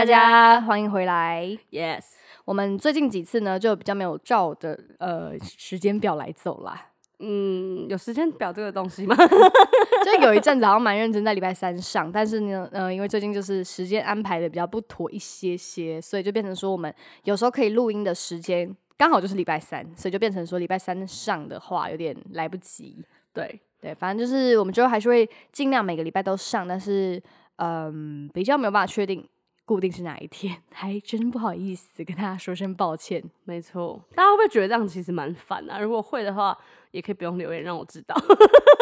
嗨，大家欢迎回来。Yes，我们最近几次呢，就比较没有照的呃时间表来走啦。嗯，有时间表这个东西吗？就有一阵子好像蛮认真在礼拜三上，但是呢，呃，因为最近就是时间安排的比较不妥一些些，所以就变成说我们有时候可以录音的时间刚好就是礼拜三，所以就变成说礼拜三上的话有点来不及。对，对，反正就是我们之后还是会尽量每个礼拜都上，但是嗯，比较没有办法确定固定是哪一天，还真不好意思跟大家说声抱歉。没错。大家会不会觉得这样其实蛮烦啊？如果会的话，也可以不用留言让我知道。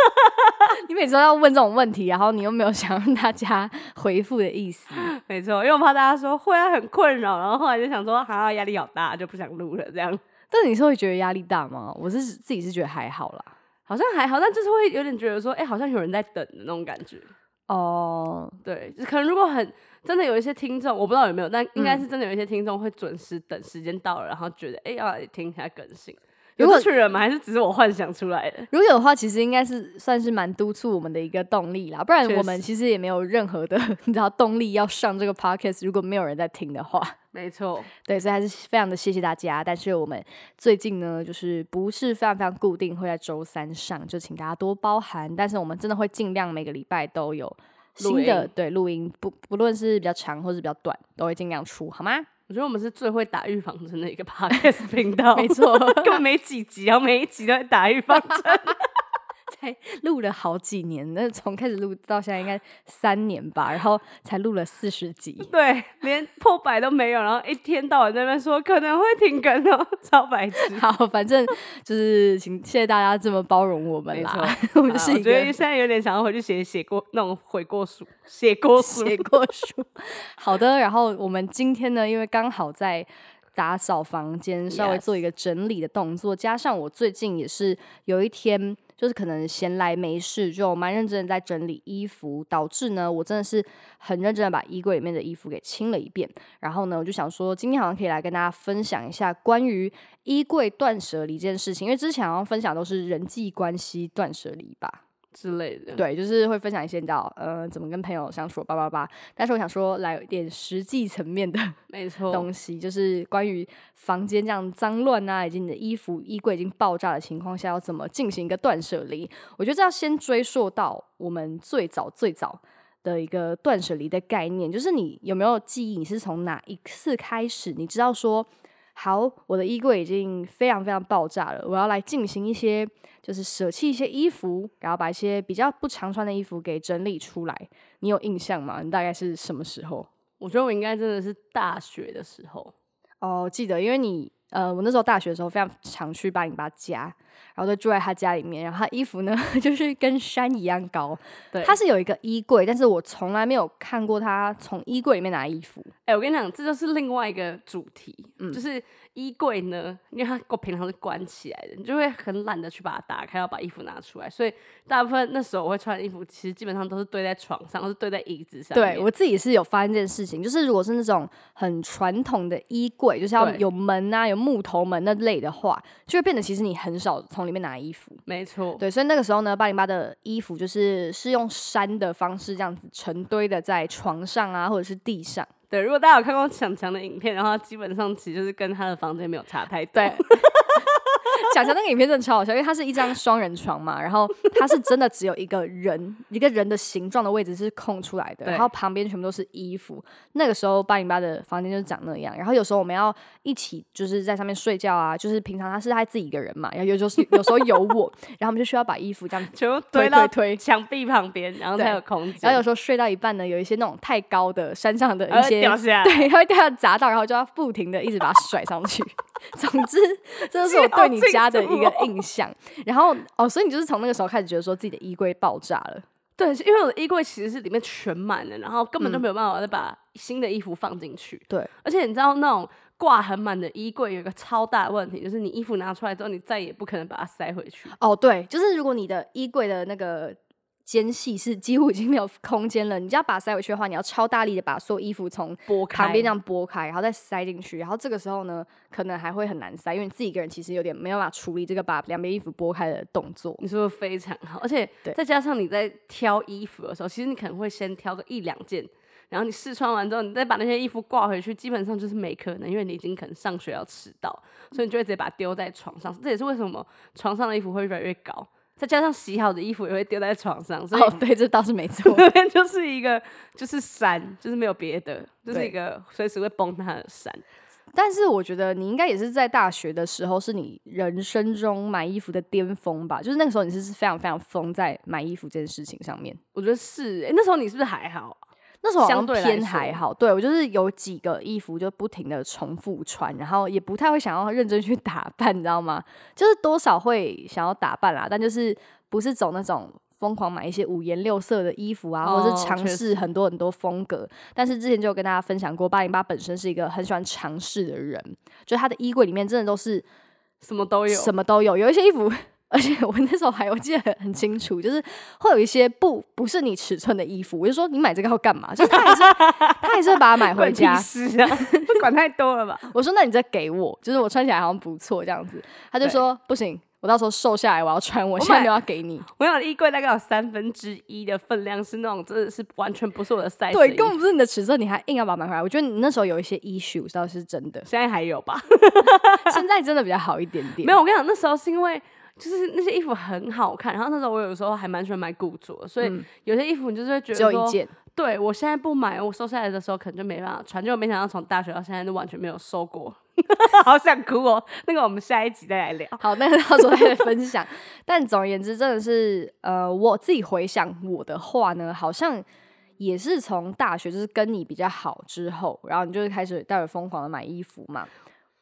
你每次都要问这种问题，然后你又没有想让大家回复的意思。没错，因为我怕大家说会啊很困扰，然后后来就想说哈压力好大，就不想录了。这样但你是会觉得压力大吗？我是自己是觉得还好啦。好像还好，但就是会有点觉得说，哎、好像有人在等的那种感觉。哦，对，就是可能如果很真的有一些听众，我不知道有没有，但应该是真的有一些听众会准时等时间到了，然后觉得哎、要来听一下更新。有如果这群人吗？还是只是我幻想出来的？如果有的话，其实应该是算是蛮督促我们的一个动力啦。不然我们其实也没有任何的 你知道动力要上这个 podcast。如果没有人在听的话，没错，对，所以还是非常的谢谢大家。但是我们最近呢，就是不是非常非常固定会在周三上，就请大家多包涵。但是我们真的会尽量每个礼拜都有新的音对录音，不不论是比较长或是比较短，都会尽量出，好吗？我觉得我们是最会打预防针的一个 podcast 频道，没错 根本没几集，然后每一集都在打预防针。才录了好几年，那从开始录到现在应该三年吧，然后才录了四十集。对，连破百都没有，然后一天到晚在那边说可能会停更哦，超白痴。好，反正就是请谢谢大家这么包容我们啦，我们是一啊我觉得现在有点想要回去写写过那种悔过书，写过书。写过书。好的，然后我们今天呢，因为刚好在打扫房间，稍微做一个整理的动作，加上我最近也是有一天。就是可能闲来没事，就蛮认真的在整理衣服，导致呢，我真的是很认真的把衣柜里面的衣服给清了一遍。然后呢，我就想说，今天好像可以来跟大家分享一下关于衣柜断舍离这件事情，因为之前好像分享都是人际关系断舍离吧。之类的。对，就是会分享一些你知道，呃，怎么跟朋友相处，叭叭叭。但是我想说，来有一点实际层面的 没错，东西，就是关于房间这样脏乱啊，以及你的衣服衣柜已经爆炸的情况下，要怎么进行一个断舍离。我觉得这要先追溯到我们最早最早的一个断舍离的概念，就是你有没有记忆？你是从哪一次开始，你知道说？好，我的衣柜已经非常非常爆炸了，我要来进行一些，就是舍弃一些衣服，然后把一些比较不常穿的衣服给整理出来。你有印象吗？你大概是什么时候？我觉得我应该真的是大学的时候。哦，记得，因为你呃，我那时候大学的时候非常常去八零八家，然后就住在他家里面，然后他衣服呢 就是跟山一样高。对，他是有一个衣柜，但是我从来没有看过他从衣柜里面拿衣服。哎、我跟你讲，这就是另外一个主题，嗯就是衣柜呢，因为它我平常是关起来的，你就会很懒得去把它打开，要把衣服拿出来，所以大部分那时候我会穿的衣服，其实基本上都是堆在床上，或是堆在椅子上。对我自己是有发现这件事情，就是如果是那种很传统的衣柜，就是要有门啊、有木头门那类的话，就会变得其实你很少从里面拿衣服。没错，对，所以那个时候呢，八零八的衣服就是是用山的方式这样子成堆的在床上啊，或者是地上。对。如果大家有看过强强的影片，然后基本上其实就是跟他的房间没有差太多。对，讲讲那个影片真的超好笑，因为它是一张双人床嘛，然后它是真的只有一个人 一个人的形状的位置是空出来的，然后旁边全部都是衣服。那个时候八零八的房间就是长那样，然后有时候我们要一起就是在上面睡觉啊，就是平常他是他自己一个人嘛，然后有时候是 有时候有我，然后我们就需要把衣服这样子。全部推到推推墙壁旁边，然后才有空间。然后有时候睡到一半呢，有一些那种太高的山上的一些掉下来对，它会掉下砸到，然后就要不停的一直把它甩上去。总之，这就是我对你家的一个印象。然后哦，所以你就是从那个时候开始觉得说自己的衣柜爆炸了。对，是因为我的衣柜其实是里面全满了，然后根本就嗯没有办法再把新的衣服放进去。对，而且你知道那种挂很满的衣柜有一个超大的问题，就是你衣服拿出来之后，你再也不可能把它塞回去。哦，对，就是如果你的衣柜的那个间隙是几乎已经没有空间了，你就要把它塞回去的话，你要超大力的把所有衣服从拨开旁边这样拨开，然后再塞进去。然后这个时候呢，可能还会很难塞，因为你自己一个人其实有点没有办法处理这个把两边衣服拨开的动作。你说的非常好，而且对再加上你在挑衣服的时候，其实你可能会先挑个一两件然后你试穿完之后，你再把那些衣服挂回去，基本上就是没可能，因为你已经可能上学要迟到，所以你就会直接把它丢在床上。这也是为什么床上的衣服会越来越高，再加上洗好的衣服也会丢在床上，所以哦，对，这倒是没错。那边就是一个就是山，就是没有别的，就是一个随时会崩塌的山。但是我觉得你应该也是在大学的时候，是你人生中买衣服的巅峰吧？就是那个时候你是非常非常疯在买衣服这件事情上面。我觉得是、欸，那时候你是不是还好啊？那时候相对偏还好，对我就是有几个衣服就不停的重复穿，然后也不太会想要认真去 打扮，你知道吗？就是多少会想要打扮啦，但就是不是走那种疯狂买一些五颜六色的衣服啊，或者哦是尝确试很多很多风格。但是之前就有跟大家分享过，八零八本身是一个很喜欢尝试的人，就是他的衣柜里面真的都是什么都有，什么都有，有一些衣服。而且我那时候还我记得很很清楚，就是会有一些不不是你尺寸的衣服，我就说你买这个要干嘛？就是他还是他还是会把它买回家。是啊，管太多了吧？我说那你再给我，就是我穿起来好像不错这样子。他就说不行，我到时候瘦下来我要穿，我我现在买没有要给你。我想衣柜大概有三分之一的分量是那种真的是完全不是我的 size，对，根本不是你的尺寸，你还硬要把它买回来。我觉得你那时候有一些 issue 倒是真的，现在还有吧？现在真的比较好一点点。没有，我跟你讲，那时候是因为就是那些衣服很好看，然后那时候我有时候还蛮喜欢买古着，所以嗯有些衣服你就是会觉得说只有一件，对我现在不买，我瘦下来的时候可能就没办法穿，结果没想到从大学到现在都完全没有瘦过，好想哭哦。那个我们下一集再来聊。好，那个到时候再来分享。但总而言之，真的是呃，我自己回想我的话呢，好像也是从大学就是跟你比较好之后，然后你就是开始待会疯狂的买衣服嘛。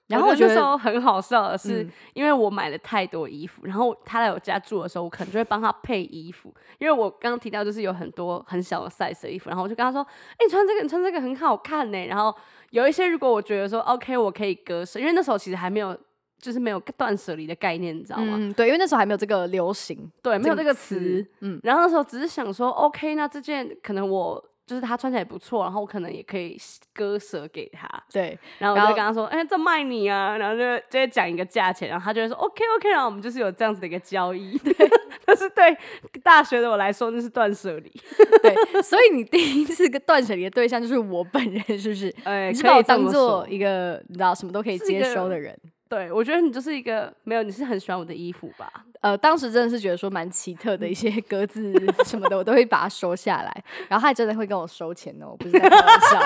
然后我觉那时，候很好笑的是，嗯因为我买了太多衣服，然后他来我家住的时候，我可能就会帮他配衣服，因为我刚刚提到就是有很多很小的 size 的衣服，然后我就跟他说：“哎、你穿这个，你穿这个很好看呢。”然后有一些如果我觉得说 OK，我可以割舍，因为那时候其实还没有。就是没有断舍离的概念，你知道吗？嗯，对，因为那时候还没有这个流行，对，没有这个词词。，嗯，然后那时候只是想说，OK，那这件可能我就是他穿起来也不错，然后我可能也可以割舍给他。对，然后我就跟他说，哎、这卖你啊，然后就就会讲一个价钱，然后他就会说 OK OK，然后我们就是有这样子的一个交易。对，但是对大学的我来说，那是断舍离。对，所以你第一次跟断舍离的对象就是我本人，是不是？哎、可以当做一个你知道什么都可以接收的人。对，我觉得你就是一个没有，你是很喜欢我的衣服吧？呃，当时真的是觉得说蛮奇特的一些格子什么的，我都会把它收下来，然后他还真的会跟我收钱哦，我不是在开玩笑，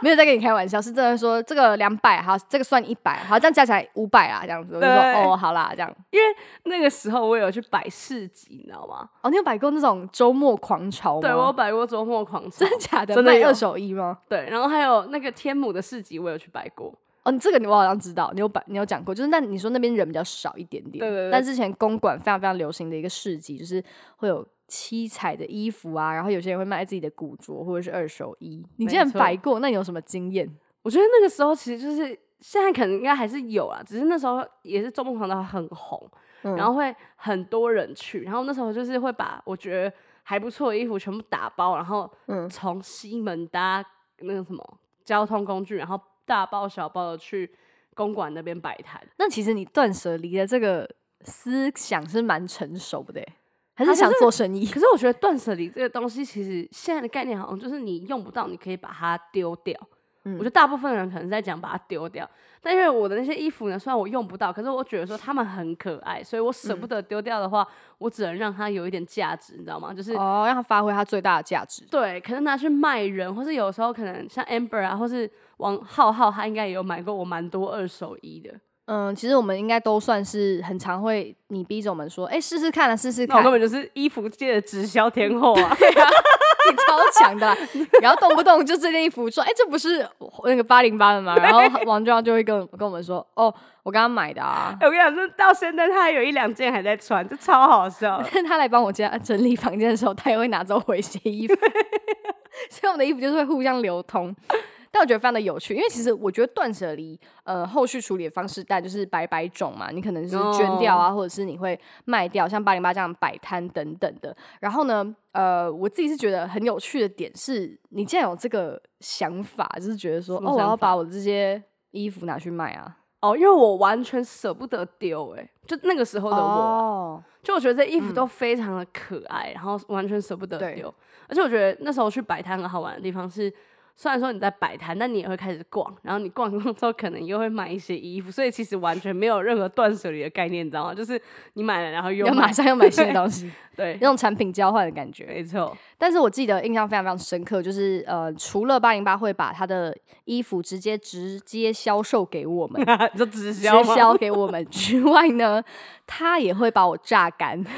没有在跟你开玩笑，是真的说这个两百，好，这个算一百，好，这样加起来五百啊，这样子，我就说对哦，好啦，这样。因为那个时候我有去摆市集，你知道吗？哦，你有摆过那种周末狂潮吗？对我有摆过周末狂潮真，的假的？真的二手衣吗？对，然后还有那个天母的市集，我有去摆过。哦，你这个你我好像知道，你有摆，你有讲过，就是那你说那边人比较少一点点，对对对但之前公馆非常非常流行的一个市集，就是会有七彩的衣服啊，然后有些人会卖自己的古着或者是二手衣。你竟然摆过，那你有什么经验？我觉得那个时候其实就是现在可能应该还是有啊，只是那时候也是周末狂潮很红，嗯然后会很多人去，然后那时候就是会把我觉得还不错的衣服全部打包，然后嗯从西门搭那个什么交通工具，然后大包小包的去公馆那边摆摊。那其实你断舍离的这个思想是蛮成熟的欸，还啊是想做生意？可是我觉得断舍离这个东西，其实现在的概念好像就是你用不到，你可以把它丢掉。嗯我觉得大部分人可能在讲把它丢掉，但因为我的那些衣服呢，虽然我用不到，可是我觉得说它们很可爱，所以我舍不得丢掉的话，我只能让它有一点价值，你知道吗？就是、哦，让它发挥它最大的价值。对，可能拿去卖人，或是有时候可能像 Amber 啊，或是王浩浩，他应该也有买过我蛮多二手衣的。嗯，其实我们应该都算是很常会你逼着我们说，哎、试试看啊，试试看那我根。本就是衣服界的直销天后啊！你超强的啦，然后动不动就这件衣服说，哎、这不是那个八零八的吗？然后王庄就会跟跟我们说，哦，我刚刚买的啊。我跟你讲，这到现在他还有一两件还在穿，这超好笑的。但他来帮我家整理房间的时候，他也会拿走我一些衣服，所以我们的衣服就是会互相流通。但我觉得非常的有趣，因为其实我觉得断舍离，呃，后续处理的方式，但就是百百种嘛，你可能是捐掉啊，或者是你会卖掉，像八零八这样摆摊等等的。然后呢，呃，我自己是觉得很有趣的点是，你竟然有这个想法，就是觉得说，哦，我要把我这些衣服拿去卖啊。哦，因为我完全舍不得丢，哎，就那个时候的我啊，哦，就我觉得这衣服都非常的可爱，然后完全舍不得丢。而且我觉得那时候去摆摊很好玩的地方是，虽然说你在摆摊，但你也会开始逛，然后你逛一逛之后，可能又会买一些衣服，所以其实完全没有任何断舍离的概念，你知道吗？就是你买了，然后又要马上要买新的东西，对，那种产品交换的感觉。没错。但是我记得印象非常非常深刻，就是呃，除了八零八会把他的衣服直接直接销售给我们，就直销直销给我们之外呢，他也会把我榨干。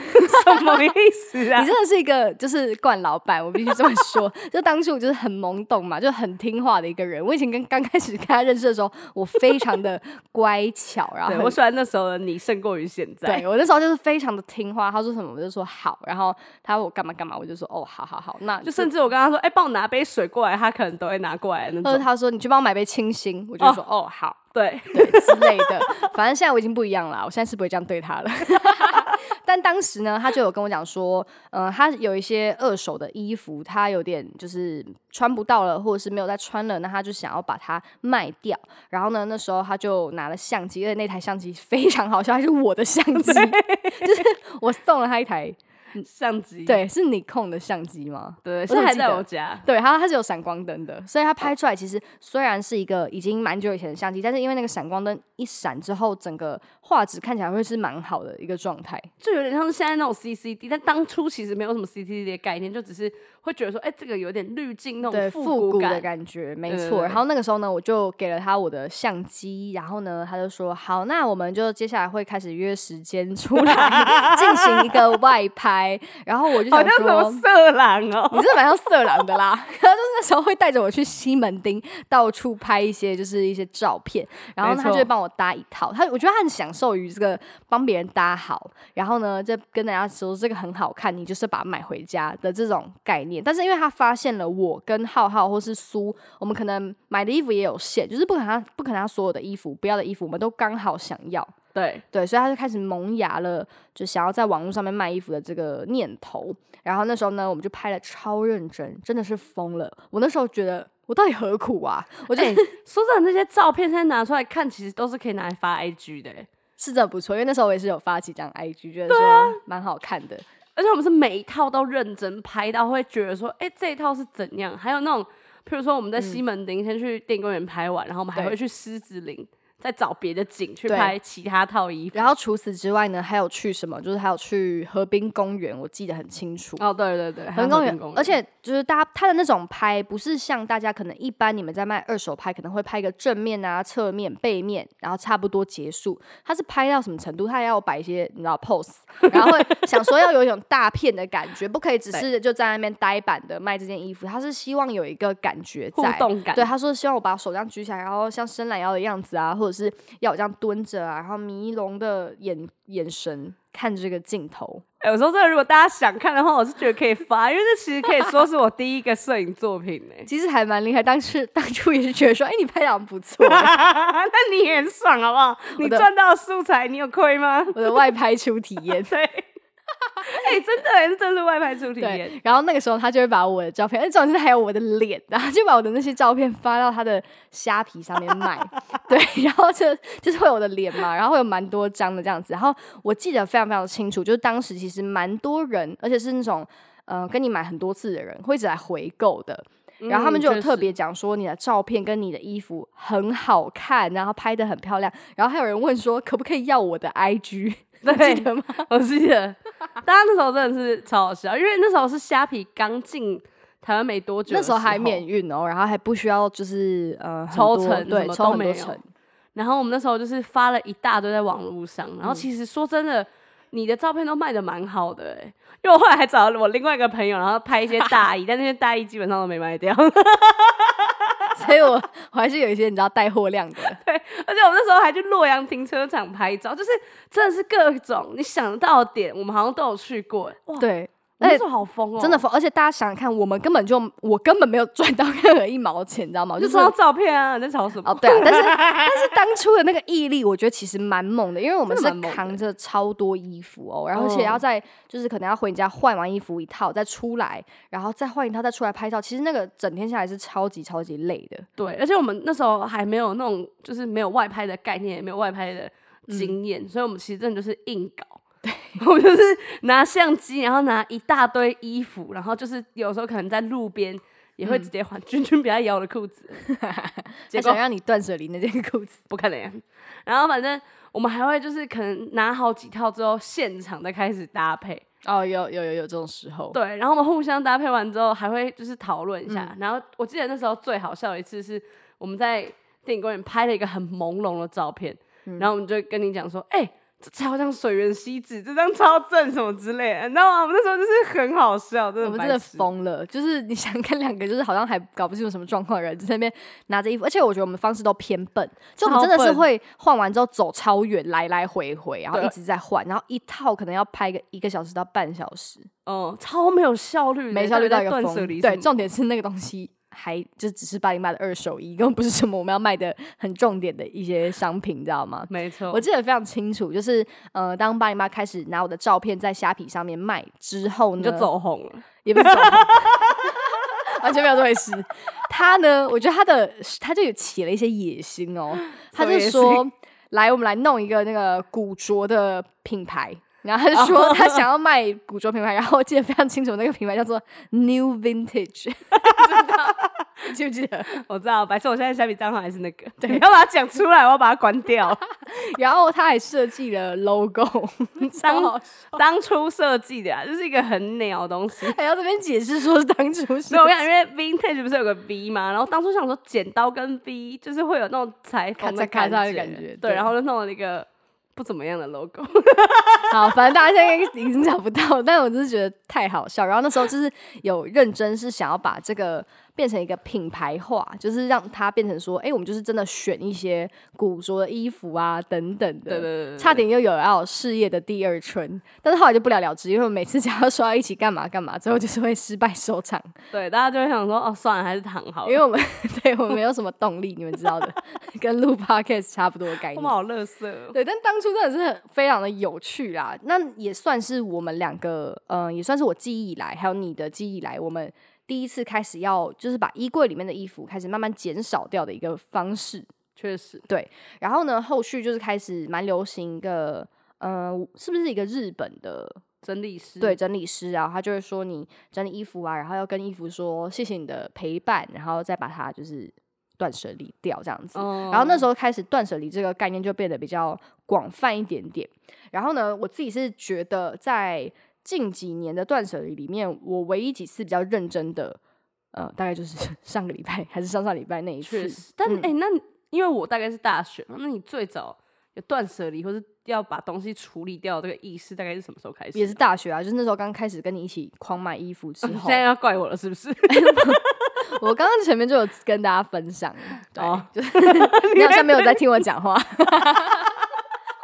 什么意思啊？你真的是一个就是惯老板，我必须这么说。就当初就是很懵懂嘛，就很听话的一个人。我以前跟刚开始跟他认识的时候，我非常的乖巧，然后我喜欢那时候的你胜过于现在。对我那时候就是非常的听话，他说什么我就说好，然后他我干嘛干嘛，我就说哦，好好好，那就甚至我跟他说，哎，帮我拿杯水过来，他可能都会拿过来那种。或者他说你去帮我买杯清新，我就说哦好，对对之类的。反正现在我已经不一样了，我现在是不会这样对他了。但当时呢，他就有跟我讲说，嗯，他有一些二手的衣服，他有点就是穿不到了，或者是没有再穿了，那他就想要把它卖掉。然后呢，那时候他就拿了相机，而且那台相机非常好笑，还是我的相机，就是我送了他一台。相机对，是你控的相机吗？对，是还在我家。对，它它是有闪光灯的，所以它拍出来其实虽然是一个已经蛮久以前的相机，但是因为那个闪光灯一闪之后，整个画质看起来会是蛮好的一个状态，就有点像是现在那种 CCD，但当初其实没有什么 CCD 的概念，就只是会觉得说，哎，这个有点滤镜那种复古的感觉，没错。然后那个时候呢，我就给了他我的相机，然后呢，他就说好，那我们就接下来会开始约时间出来 进行一个外拍。然后我就想说，色狼哦，你是蛮像色狼的啦。然后就那时候会带着我去西门町到处拍一些，就是一些照片。然后他就会帮我搭一套，他我觉得他很享受于这个帮别人搭好，然后呢再跟大家说这个很好看，你就是把它买回家的这种概念。但是因为他发现了我跟浩浩或是苏，我们可能买的衣服也有限，就是不可能他不可能他所有的衣服不要的衣服，我们都刚好想要。对对，所以他就开始萌芽了，就想要在网络上面卖衣服的这个念头。然后那时候呢，我们就拍的超认真，真的是疯了。我那时候觉得，我到底何苦啊？我就说真的，那些照片现在拿出来看，其实都是可以拿来发 IG 的，是真的不错。因为那时候我也是有发几张 IG，觉得说蛮好看的。而且我们是每一套都认真拍到，会觉得说，哎，这一套是怎样？还有那种，譬如说我们在西门町先去电影公园拍完，然后我们还会去狮子林。再找别的景去拍其他套衣服，然后除此之外呢，还有去什么？就是还有去河滨公园，我记得很清楚。哦，对对对，河滨公园，而且就是大家他的那种拍，不是像大家可能一般你们在卖二手拍，可能会拍一个正面啊、侧面、背面，然后差不多结束。他是拍到什么程度？他要摆一些你知道 pose，然后会想说要有一种大片的感觉，不可以只是就在那边呆板的卖这件衣服。他是希望有一个感觉，互动感。对，他说希望我把手这样举起来，然后像伸懒腰的样子啊，或者。是要这样蹲着啊，然后迷龙的眼眼神看这个镜头。有时候，这如果大家想看的话，我是觉得可以发，因为这其实可以说是我第一个摄影作品呢。其实还蛮厉害，当时当初也是觉得说，哎，你拍的不错，那你也很爽好不好？你赚到素材，你有亏吗？我的外拍出体验，对。哎，真的，这真是外拍出体验。然后那个时候，他就会把我的照片，而重点是还有我的脸，然后就把我的那些照片发到他的虾皮上面卖。对，然后就就是会有我的脸嘛，然后会有蛮多张的这样子。然后我记得非常非常清楚，就是当时其实蛮多人，而且是那种呃跟你买很多次的人，会一直来回购的。然后他们就有特别讲说，你的照片跟你的衣服很好看，然后拍的很漂亮。然后还有人问说，可不可以要我的 IG？记得吗？我记得，大家那时候真的是超好笑，因为那时候是虾皮刚进台湾没多久，那时候还免运哦，然后还不需要就是呃抽成，对，抽很多成。然后我们那时候就是发了一大堆在网络上，然后其实说真的，你的照片都卖的蛮好的，欸，因为我后来还找了我另外一个朋友，然后拍一些大衣，但那些大衣基本上都没卖掉。所以我我还是有一些你知道带货量的，对，而且我那时候还去洛阳停车场拍照，就是真的是各种你想到点，我们好像都有去过，哇，对。那时候好疯哦，真的疯！而且大家想想看，我们根本就我根本没有赚到任何一毛钱，你知道吗？就收到照片啊，你在吵什么？哦，对啊，但是 但是当初的那个毅力，我觉得其实蛮猛的，因为我们是扛着超多衣服哦，然后而且要在就是可能要回你家换完衣服一套再出来，然后再换一套再出来拍照，其实那个整天下来是超级超级累的。对，而且我们那时候还没有那种就是没有外拍的概念，也没有外拍的经验，所以我们其实真的就是硬搞。对，我就是拿相机，然后拿一大堆衣服，然后就是有时候可能在路边也会直接换君君比较咬我的裤子，结果他想让你断舍离那件裤子。不可能。然后反正我们还会就是可能拿好几套之后，现场再开始搭配。哦，有有有有这种时候。对，然后我们互相搭配完之后，还会就是讨论一下。然后我记得那时候最好笑的一次是我们在电影公园拍了一个很朦胧的照片，然后我们就跟你讲说，哎、这超像水原希子，这张超正什么之类的，你知道吗？我们那时候就是很好笑，真的我们真的疯了，就是你想看两个，就是好像还搞不清楚什么状况的人，就在那边拿着衣服，而且我觉得我们方式都偏笨，就我们真的是会换完之后走超远，来来回回，然后一直在换，然后一套可能要拍个一个小时到半小时，哦，超没有效率，没效率到一个断疯。对，重点是那个东西还就只是八零八的二手衣，根本不是什么我们要卖的很重点的一些商品，你知道吗？没错，我记得非常清楚，就是呃，当八零八开始拿我的照片在虾皮上面卖之后呢，你就走红了。也不是走红，完全没有这回事。他呢，我觉得他的他就有起了一些野心哦，他就说：“来，我们来弄一个那个古着的品牌。”然后他就说他想要卖古着品牌，然后我记得非常清楚，那个品牌叫做 New Vintage，知道你记不记得？我知道，白色，我现在虾皮账号还是那个，你要把它讲出来，我要把它关掉。然后他还设计了 logo，超好笑当初设计的啊，就是一个很鸟的东西。还要这边解释说是当初是所以我讲，因为 vintage 不是有个 V 嘛，然后当初想说剪刀跟 V 就是会有那种裁缝的咔嚓咔嚓的觉感觉对对，然后就弄了一个不怎么样的 logo。好，反正大家现在已经找不到，但我就是觉得太好笑。然后那时候就是有认真是想要把这个变成一个品牌化，就是让它变成说，哎、我们就是真的选一些古着的衣服啊等等的。对对对对，差点又有要事业的第二春，但是后来就不了了之，因为我每次只要说要一起干嘛干嘛，最后就是会失败收场，对，大家就会想说，哦，算了，还是躺好了。因为我们 对我们没有什么动力，你们知道的，跟录 podcast 差不多的概念我们。好乐色哦。对，但当初真的是很非常的有趣啦。那也算是我们两个，嗯、也算是我记忆以来，还有你的记忆以来，我们第一次开始要就是把衣柜里面的衣服开始慢慢减少掉的一个方式。确实，对然后呢，后续就是开始蛮流行一个，呃，是不是一个日本的整理师对整理师啊？他就会说你整理衣服啊，然后要跟衣服说谢谢你的陪伴，然后再把它就是断舍离掉这样子。嗯然后那时候开始断舍离这个概念就变得比较广泛一点点。然后呢，我自己是觉得在近几年的断舍离里面，我唯一几次比较认真的，呃，大概就是 上个礼拜还是上上礼拜那一次。但哎、嗯那因为我大概是大学嘛，那你最早有断舍离或是要把东西处理掉这个意识，大概是什么时候开始？也是大学啊，就是那时候刚开始跟你一起狂买衣服之后现，在要怪我了，是不是？我刚刚前面就有跟大家分享，对，哦就是 你好像没有在听我讲话。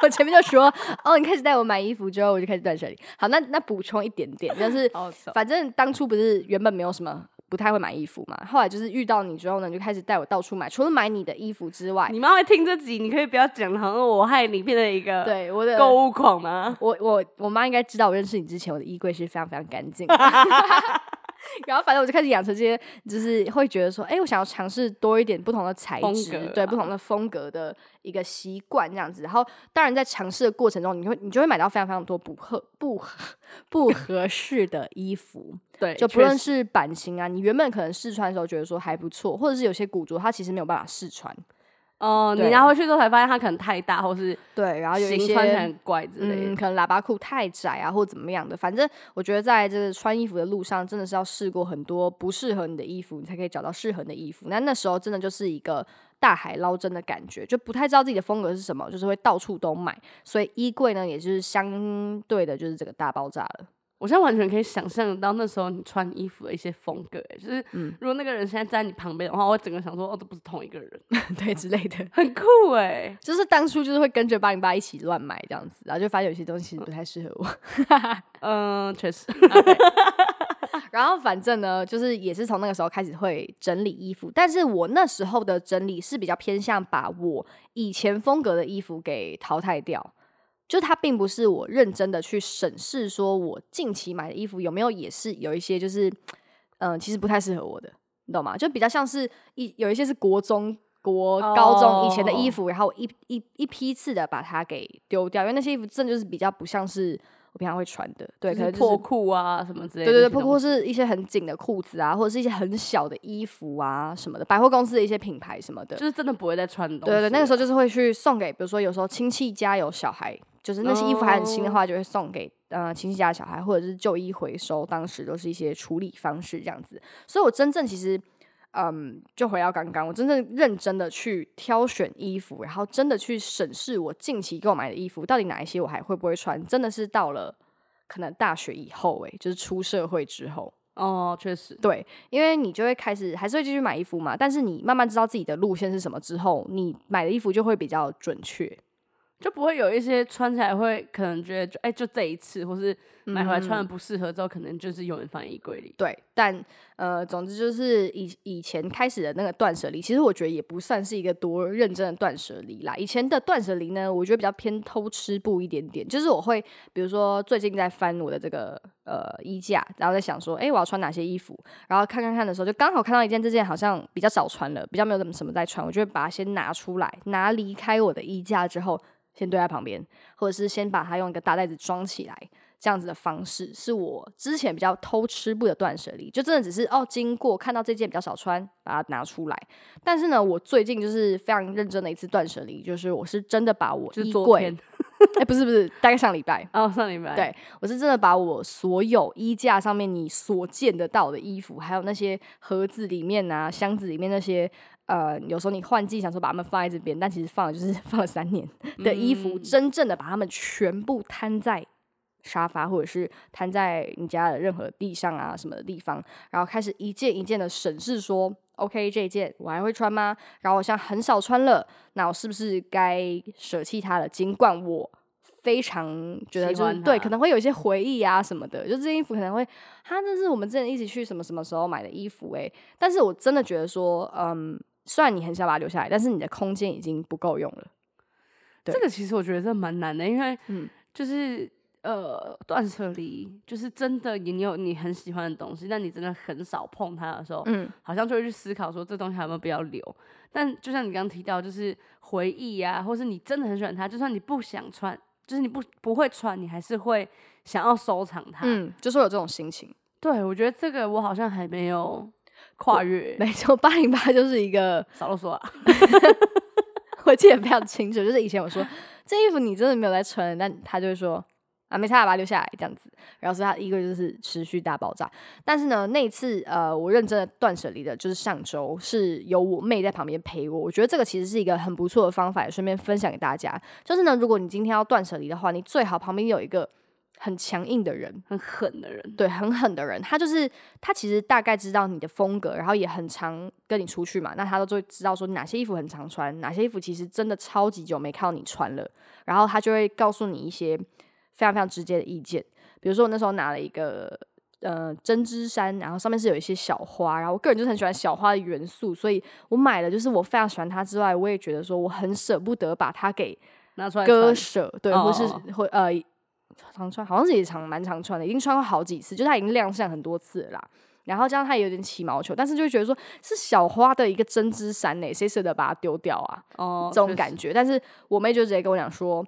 我前面就说，哦，你开始带我买衣服之后，我就开始断舍离。好，那那补充一点点，就 是反正当初不是原本没有什么不太会买衣服嘛，后来就是遇到你之后呢，你就开始带我到处买，除了买你的衣服之外，你妈会听这集，你可以不要讲的好像我害你变成一个对我的购物狂吗？我我我妈应该知道我认识你之前，我的衣柜是非常非常干净的。然后反正我就开始养成这些，就是会觉得说，哎、我想要尝试多一点不同的材质，对不同的风格的一个习惯这样子。然后当然在尝试的过程中，你会你就会买到非常非常多不合不合不合适的衣服，对，就不论是版型啊，你原本可能试穿的时候觉得说还不错，或者是有些古着它其实没有办法试穿，哦，你拿回去之后才发现它可能太大，或是对，然后有一些很怪之类嗯，的。可能喇叭裤太窄啊，或怎么样的。反正我觉得在这个穿衣服的路上，真的是要试过很多不适合你的衣服，你才可以找到适合你的衣服。那那时候真的就是一个大海捞针的感觉，就不太知道自己的风格是什么，就是会到处都买。所以衣柜呢，也就是相对的，就是这个大爆炸了。我现在完全可以想象到那时候你穿衣服的一些风格，欸就是嗯。如果那个人现在在你旁边的话，我整个想说，哦，这不是同一个人，对之类的，很酷哎。就是当初就是会跟着八零八一起乱买这样子，然后就发现有些东西不太适合我。嗯，确实，然后反正呢，就是也是从那个时候开始会整理衣服，但是我那时候的整理是比较偏向把我以前风格的衣服给淘汰掉，就它并不是我认真的去审视，说我近期买的衣服有没有也是有一些就是，嗯、其实不太适合我的，你懂吗？就比较像是一有一些是国中。国高中以前的衣服然后一一一批次的把它给丢掉，因为那些衣服真的就是比较不像是我平常会穿的，对，可能就是破裤啊什么之类的。对对对，破裤是一些很紧的裤子啊，或者是一些很小的衣服啊什么的，百货公司的一些品牌什么的。就是真的不会再穿的东西了。对对，那个时候就是会去送给，比如说有时候亲戚家有小孩，就是那些衣服还很新的话，就会送给呃亲戚家的小孩，或者是旧衣回收，当时都是一些处理方式这样子。所以我真正其实。嗯，就回到刚刚，我真正认真的去挑选衣服，然后真的去审视我近期购买的衣服，到底哪一些我还会不会穿，真的是到了可能大学以后、欸，就是出社会之后，哦，确实，对，因为你就会开始还是会继续买衣服嘛，但是你慢慢知道自己的路线是什么之后，你买的衣服就会比较准确。就不会有一些穿起来会可能觉得就哎、就这一次，或是买回来穿的不适合之后，可能就是永远放在衣柜里。对，但呃，总之就是以以前开始的那个断舍离，其实我觉得也不算是一个多认真的断舍离啦。以前的断舍离呢，我觉得比较偏偷吃布一点点，就是我会比如说最近在翻我的这个呃衣架，然后在想说，哎、我要穿哪些衣服，然后看看看的时候，就刚好看到一件这件好像比较少穿了，比较没有怎么什么在穿，我就会把它先拿出来，拿离开我的衣架之后，先堆在旁边，或者是先把它用一个大袋子装起来。这样子的方式是我之前比较偷吃不的断舍离，就真的只是哦，经过看到这件比较少穿，把它拿出来。但是呢，我最近就是非常认真的一次断舍离，就是我是真的把我就是衣柜，昨天哎、不是不是，大概上礼拜，哦，上礼拜对我是真的把我所有衣架上面你所见得到的衣服，还有那些盒子里面啊、箱子里面那些。呃，有时候你换季想说把它们放在这边，但其实放了就是 放了三年的衣服，嗯真正的把它们全部摊在沙发或者是摊在你家的任何地上啊什么的地方，然后开始一件一件的审视说，OK 这一件我还会穿吗？然后我现在很少穿了，那我是不是该舍弃它了？尽管我非常觉得就是对，可能会有一些回忆啊什么的，就这件衣服可能会，它，这是我们之前一起去什么什么时候买的衣服诶、但是我真的觉得说，嗯，虽然你很想把它留下来，但是你的空间已经不够用了。对这个其实我觉得这蛮难的，因为嗯就是呃断舍离，就是真的你有你很喜欢的东西，但你真的很少碰它的时候，嗯，好像就会去思考说这东西还有没有必要留。但就像你刚刚提到，就是回忆啊，或是你真的很喜欢它，就算你不想穿，就是你不不会穿，你还是会想要收藏它。嗯，就是有这种心情。对，我觉得这个我好像还没有跨越。没错，八零八就是一个，少啰嗦啊，我记得非常清楚，就是以前我说这衣服你真的没有在穿，但他就会说啊没差，把它留下来这样子。然后所以他衣柜就是持续大爆炸。但是呢，那一次呃，我认真的断舍离的，就是上周是有我妹在旁边陪我，我觉得这个其实是一个很不错的方法，也顺便分享给大家。就是呢，如果你今天要断舍离的话，你最好旁边有一个很强硬的人，很狠的人。对，很狠的人，他就是他其实大概知道你的风格，然后也很常跟你出去嘛，那他都会知道说哪些衣服很常穿，哪些衣服其实真的超级久没看到你穿了，然后他就会告诉你一些非常非常直接的意见，比如说我那时候拿了一个。呃，针织衫，然后上面是有一些小花，然后我个人就是很喜欢小花的元素，所以我买了，就是我非常喜欢它之外，我也觉得说我很舍不得把它给拿出来割舍，对，或是哦。会呃常穿，好像是也常蛮常穿的，已经穿过好几次，就它已经亮相很多次了啦。然后加上它也有点起毛球，但是就会觉得说是小花的一个针织衫呢，谁舍得把它丢掉啊？哦，这种感觉。但是我妹就直接跟我讲说，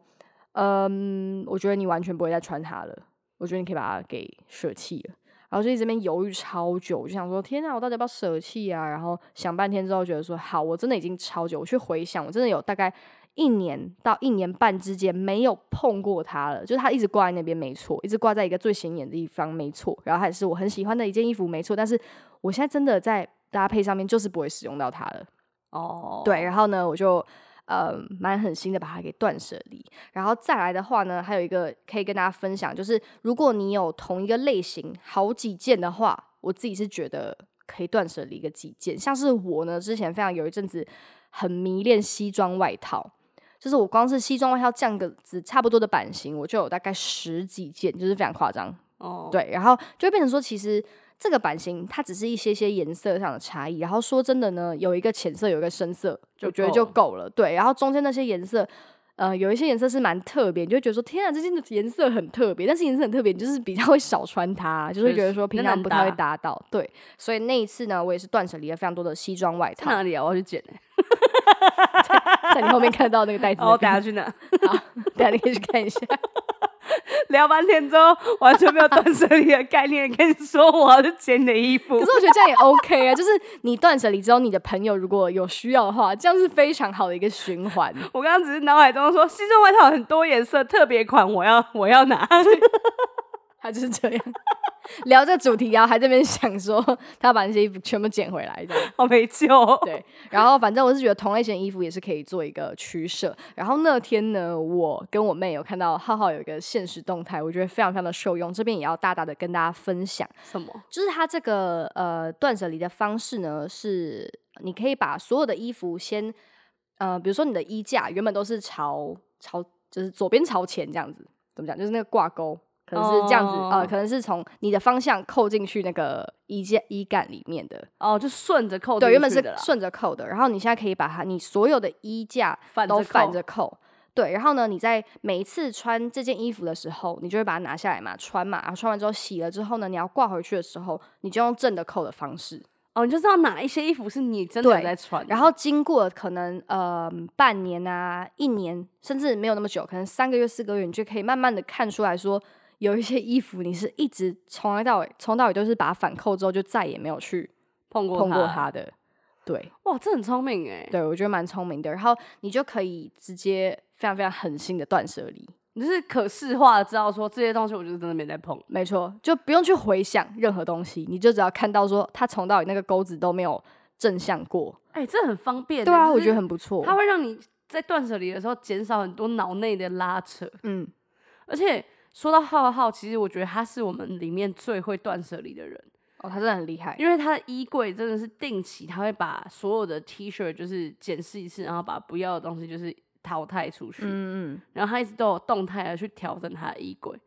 嗯，我觉得你完全不会再穿它了，我觉得你可以把它给舍弃了。然后就一直这边犹豫超久，我就想说，天哪，我到底要不要舍弃啊？然后想半天之后，觉得说，好，我真的已经超久，我去回想，我真的有大概一年到一年半之间没有碰过它了，就是它一直挂在那边，没错，一直挂在一个最显眼的地方，没错。然后还是我很喜欢的一件衣服，没错。但是我现在真的在搭配上面就是不会使用到它了。哦，对，然后呢，我就呃蛮狠心的把它给断舍离。然后再来的话呢，还有一个可以跟大家分享，就是如果你有同一个类型好几件的话，我自己是觉得可以断舍离个几件。像是我呢，之前非常有一阵子很迷恋西装外套。就是我光是西装外套这样个子差不多的版型，我就有大概十几件，就是非常夸张。哦，对，然后就会变成说，其实这个版型它只是一些些颜色上的差异。然后说真的呢，有一个浅色，有一个深色，就我觉得就够够了。对，然后中间那些颜色。呃，有一些颜色是蛮特别，你就会觉得说，天啊，这件的颜色很特别，但是颜色很特别，你就是比较会少穿它，就是会觉得说平常不太会搭搭到。对，所以那一次呢，我也是断舍离了非常多的西装外套，在哪里啊？我要去捡欸。在你后面看到那个袋子那哦，等边，下去拿。好，等下你可以去看一下。聊半天之后，完全没有断舍离的概念，跟你说我要去捡你的衣服可。是我觉得这样也 OK 啊，就是你断舍离之后，你的朋友如果有需要的话，这样是非常好的一个循环。我刚刚只是脑海中说，西装外套很多颜色，特别款，我要我要拿。他就是这样 聊这个主题，然后还在那边想说他把那些衣服全部捡回来这样。好没救哦。对，然后反正我是觉得同类型衣服也是可以做一个取舍。然后那天呢，我跟我妹有看到浩浩有一个现实动态，我觉得非常非常的受用，这边也要大大的跟大家分享。什么？就是他这个呃断舍离的方式呢，是你可以把所有的衣服先呃，比如说你的衣架原本都是朝朝就是左边朝前这样子，怎么讲？就是那个挂钩。可能是这样子，呃，哦可能是从你的方向扣进去那个衣架衣杆里面的，哦，就顺着扣进对，原本是顺着扣的，然后你现在可以把它，你所有的衣架都反着扣。对，然后呢，你在每一次穿这件衣服的时候，你就会把它拿下来嘛，穿嘛，然后穿完之后洗了之后呢，你要挂回去的时候，你就用正的扣的方式。哦，你就知道哪一些衣服是你真的在穿的，然后经过可能呃半年啊、一年，甚至没有那么久，可能三个月、四个月，你就可以慢慢的看出来说，有一些衣服你是一直从来到尾，从到尾都是把它反扣之后，就再也没有去碰过碰过它。的。对，哇，这很聪明哎！对，我觉得蛮聪明的。然后你就可以直接非常非常狠心的断舍离，你就是可视化的知道说这些东西，我就是真的没在碰。没错，就不用去回想任何东西，你就只要看到说它从到尾那个钩子都没有正向过。哎、这很方便欸。对啊，我觉得很不错。它会让你在断舍离的时候减少很多脑内的拉扯。嗯，而且说到浩浩，其实我觉得他是我们里面最会断舍离的人，哦，他真的很厉害。因为他的衣柜真的是定期，他会把所有的 T 恤就是检视一次，然后把不要的东西就是淘汰出去。嗯嗯，然后他一直都有动态的去调整他的衣柜。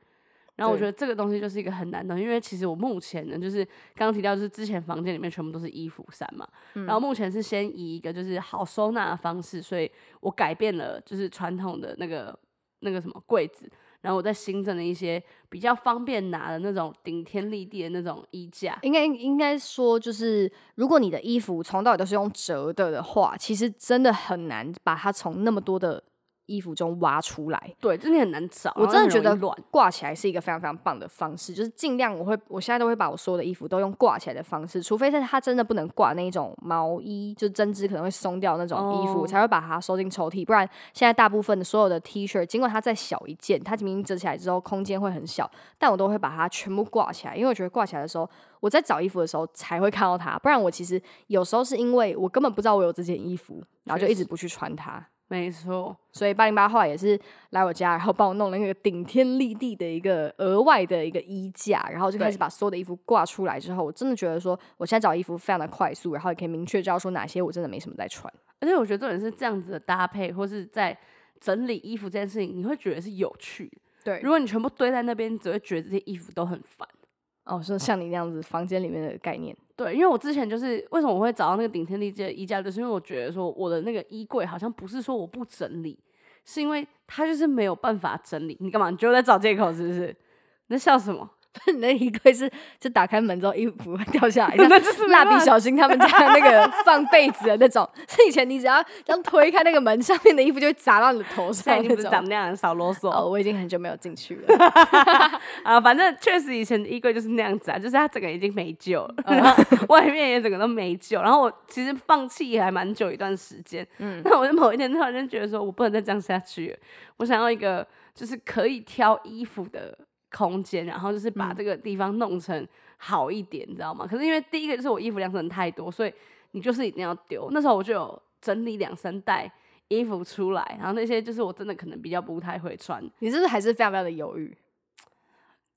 然后我觉得这个东西就是一个很难的，因为其实我目前呢，就是刚刚提到，就是之前房间里面全部都是衣服衫嘛，然后目前是先以一个就是好收纳的方式，所以我改变了就是传统的那个那个什么柜子，然后我再新增了一些比较方便拿的那种顶天立地的那种衣架。应该应该说，就是如果你的衣服从到尾都是用折的的话，其实真的很难把它从那么多的衣服中挖出来。对，真的很难找，我真的觉得。挂起来是一个非常非常棒的方式，就是尽量我会，我现在都会把我所有的衣服都用挂起来的方式，除非是它真的不能挂那种毛衣，就是针织可能会松掉那种衣服，哦我才会把它收进抽屉。不然现在大部分的所有的 T 恤，尽管它再小一件，它明明折起来之后空间会很小，但我都会把它全部挂起来，因为我觉得挂起来的时候，我在找衣服的时候才会看到它，不然我其实有时候是因为我根本不知道我有这件衣服，然后就一直不去穿它。没错，所以八零八后来也是来我家，然后帮我弄了那个顶天立地的一个额外的一个衣架，然后就开始把所有的衣服挂出来之后，我真的觉得说，我现在找衣服非常的快速，然后也可以明确知道说哪些我真的没什么在穿。而且我觉得重点是这样子的搭配，或是在整理衣服这件事情，你会觉得是有趣的。对如果你全部堆在那边，你只会觉得这些衣服都很烦。哦，说像你那样子房间里面的概念，对，因为我之前就是为什么我会找到那个顶天立地的衣架，就是因为我觉得说我的那个衣柜好像不是说我不整理，是因为它就是没有办法整理。你干嘛？你就在找借口是不是？你在笑什么？你的衣柜是就打开门之后衣服会掉下来，那就是蜡笔小新他们家那个 放被子的那种，是以前你只要这样推开那个门，上面的衣服就会砸到你的头现在已经不是。长那样，少啰嗦。哦，我已经很久没有进去了。啊，反正确实以前的衣柜就是那样子啊，就是它整个已经没救了，嗯然后外面也整个都没救。然后我其实放弃也还蛮久一段时间，嗯，那我就某一天突然间觉得说，我不能再这样下去了，我想要一个就是可以挑衣服的空间，然后就是把嗯这个地方弄成好一点，你知道吗？可是因为第一个就是我衣服量真的太多，所以你就是一定要丢。那时候我就有整理两三袋。衣服出来，然后那些就是我真的可能比较不太会穿，你是不是还是非常非常的犹豫？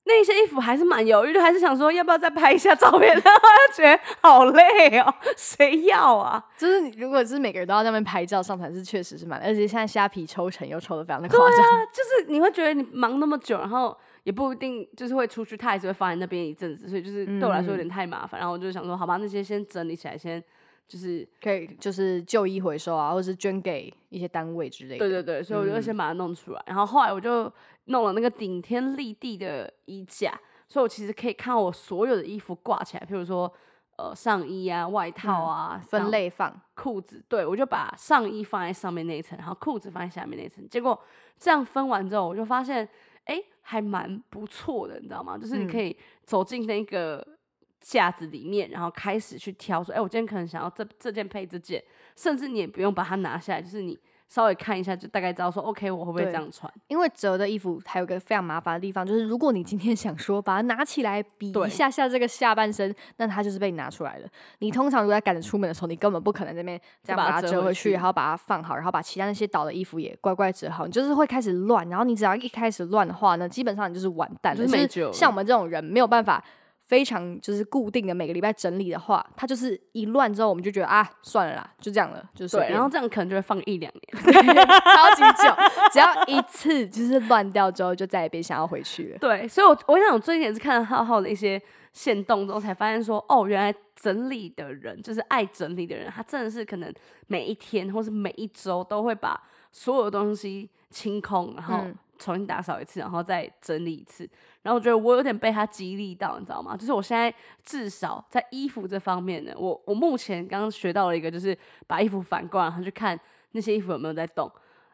那些衣服还是蛮犹豫的，还是想说要不要再拍一下照片，然后就觉得好累哦，谁要啊？就是你如果是每个人都要在那边拍照上传，是确实是蛮，而且现在虾皮抽成又抽的非常的夸张。就是你会觉得你忙那么久，然后也不一定就是会出去，他还是会放在那边一阵子，所以就是对我来说有点太麻烦。然后我就想说，好吧，那些先整理起来，先就是可以就是旧衣回收啊，或者是捐给一些单位之类的。对对对，所以我就先把它弄出来。然后后来我就弄了那个顶天立地的衣架，所以我其实可以看到我所有的衣服挂起来，譬如说呃上衣啊、外套啊、分类放，裤子，对我就把上衣放在上面那一层，然后裤子放在下面那一层。结果这样分完之后，我就发现，哎、还蛮不错的，你知道吗？就是你可嗯以走进那个架子里面，然后开始去挑，说，哎、我今天可能想要这这件配这件，甚至你也不用把它拿下来，就是你稍微看一下，就大概知道说，OK，我会不会这样穿？因为折的衣服还有个非常麻烦的地方，就是如果你今天想说把它拿起来比一下下这个下半身，那它就是被你拿出来了。你通常如果在赶着出门的时候，你根本不可能在那边这样把它折回去然后把它放好，然后把其他那些倒的衣服也乖乖折好，你就是会开始乱。然后你只要一开始乱的话呢，基本上你就是完蛋了。就是像我们这种人没有办法。非常就是固定的每个礼拜整理的话，它就是一乱之后，我们就觉得啊，算了啦，就这样了，就是对，然后这样可能就会放一两年。超级久，只要一次就是乱掉之后，就再也别想要回去了。对，所以我我想我最近也是看了浩浩的一些线动之后，才发现说，哦，原来整理的人就是爱整理的人，他真的是可能每一天或是每一周都会把所有东西清空，然后嗯重新打扫一次，然后再整理一次。然后我觉得我有点被他激励到，你知道吗？就是我现在至少在衣服这方面呢，我我目前刚刚学到了一个，就是把衣服反过来，然后去看那些衣服有没有在动。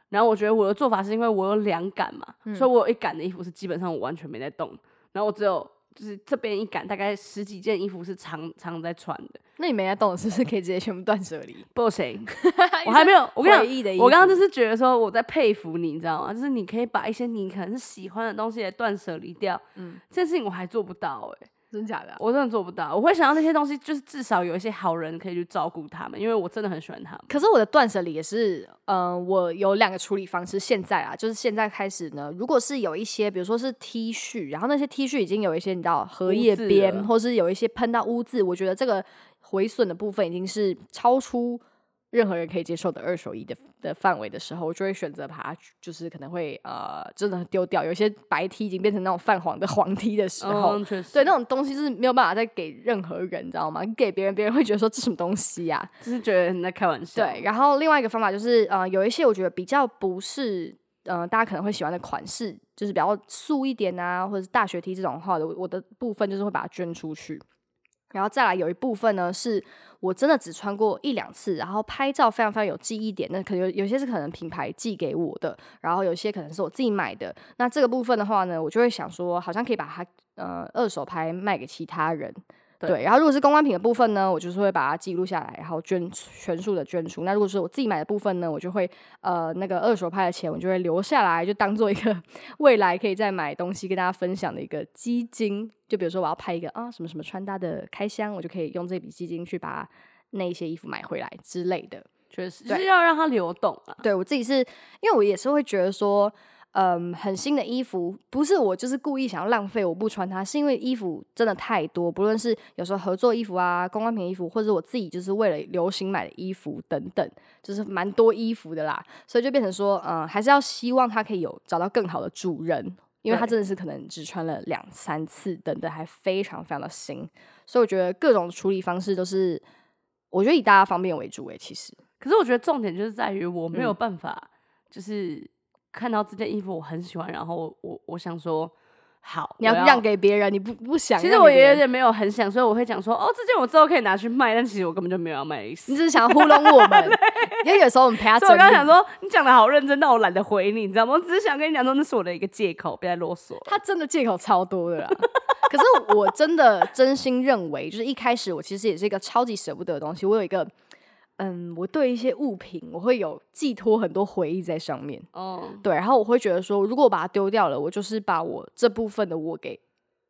然后我觉得我的做法是因为我有两杆嘛，嗯所以我有一杆的衣服是基本上我完全没在动，然后我只有就是这边一杆大概十几件衣服是常常在穿的。那你没在动的是不是可以直接全部断舍离？不行，我还没有。我跟你讲，我刚刚就是觉得说我在佩服你，你知道吗？就是你可以把一些你可能是喜欢的东西也断舍离掉，嗯这件事情我还做不到哎、真假的啊、我真的做不到。我会想要那些东西，就是至少有一些好人可以去照顾他们，因为我真的很喜欢他们。可是我的断舍离也是，嗯、我有两个处理方式。现在啊，就是现在开始呢，如果是有一些，比如说是 T 恤，然后那些 T 恤已经有一些你知道荷叶边，或是有一些喷到污渍，我觉得这个毁损的部分已经是超出任何人可以接受的二手衣的的范围的时候，我就会选择把它，就是可能会呃真的丢掉。有些白 T 已经变成那种泛黄的黄 T 的时候，对那种东西就是没有办法再给任何人，你知道吗？你给别人，别人会觉得说这什么东西呀、就是觉得你在开玩笑。对，然后另外一个方法就是，呃，有一些我觉得比较不是，呃，大家可能会喜欢的款式，就是比较素一点啊，或者是大学 T 这种的话的，我我的部分就是会把它捐出去。然后再来有一部分呢，是我真的只穿过一两次，然后拍照非常非常有记忆点。那可能有些是可能品牌寄给我的，然后有些可能是我自己买的。那这个部分的话呢，我就会想说，好像可以把它呃二手拍卖给其他人。对对，然后如果是公关品的部分呢，我就是会把它记录下来，然后捐全数的捐出。那如果是我自己买的部分呢，我就会呃那个二手拍的钱，我就会留下来，就当做一个 未来可以再买东西跟大家分享的一个基金。就比如说我要拍一个啊什么什么穿搭的开箱，我就可以用这笔基金去把那一些衣服买回来之类的。确实就是要让它流动啊。对我自己是因为我也是会觉得说，嗯，很新的衣服不是我就是故意想要浪费我不穿它，是因为衣服真的太多，不论是有时候合作衣服啊、公关品衣服，或者我自己就是为了流行买的衣服等等，就是蛮多衣服的啦，所以就变成说，嗯，还是要希望它可以有找到更好的主人。因为它真的是可能只穿了两三次等等，还非常非常的新，所以我觉得各种处理方式都是，我觉得以大家方便为主诶、其实，可是我觉得重点就是在于我没有嗯。办法，就是看到这件衣服我很喜欢，然后我我想说好，你要让给别人，你不不想。其实我也有点没有很想，所以我会讲说，哦，这件我之后可以拿去卖，但其实我根本就没有要卖的意思你。只是想要糊弄我们，因为有时候我们陪他所以我。刚刚想说，你讲的好认真，但我懒得回你，你知道吗？我只是想跟你讲说，那是我的一个借口，别再啰嗦。他真的借口超多的啦。可是我真的真心认为，就是一开始我其实也是一个超级舍不得的东西。我有一个，嗯，我对一些物品我会有寄托很多回忆在上面。哦，对，然后我会觉得说，如果我把它丢掉了，我就是把我这部分的我给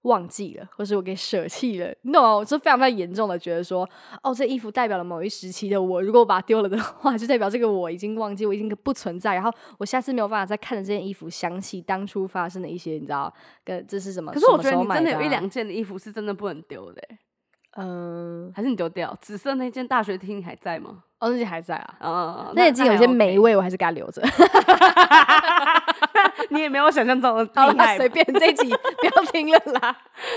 忘记了，或是我给舍弃了。那我是非常非常严重的觉得说，哦，这衣服代表了某一时期的我，如果我把它丢了的话，就代表这个我已经忘记，我已经不存在。然后我下次没有办法再看着这件衣服，想起当初发生的一些，你知道，跟这是什么？可是我觉得你真的有一啊，两件的衣服是真的不能丢的欸，嗯，还是你丢掉？紫色那件大学 T 你还在吗？哦，那件还在啊。嗯，那已经有一些霉，味，我还是给它留着。你也没有想象中的厉害，随便这一集 不要听了啦。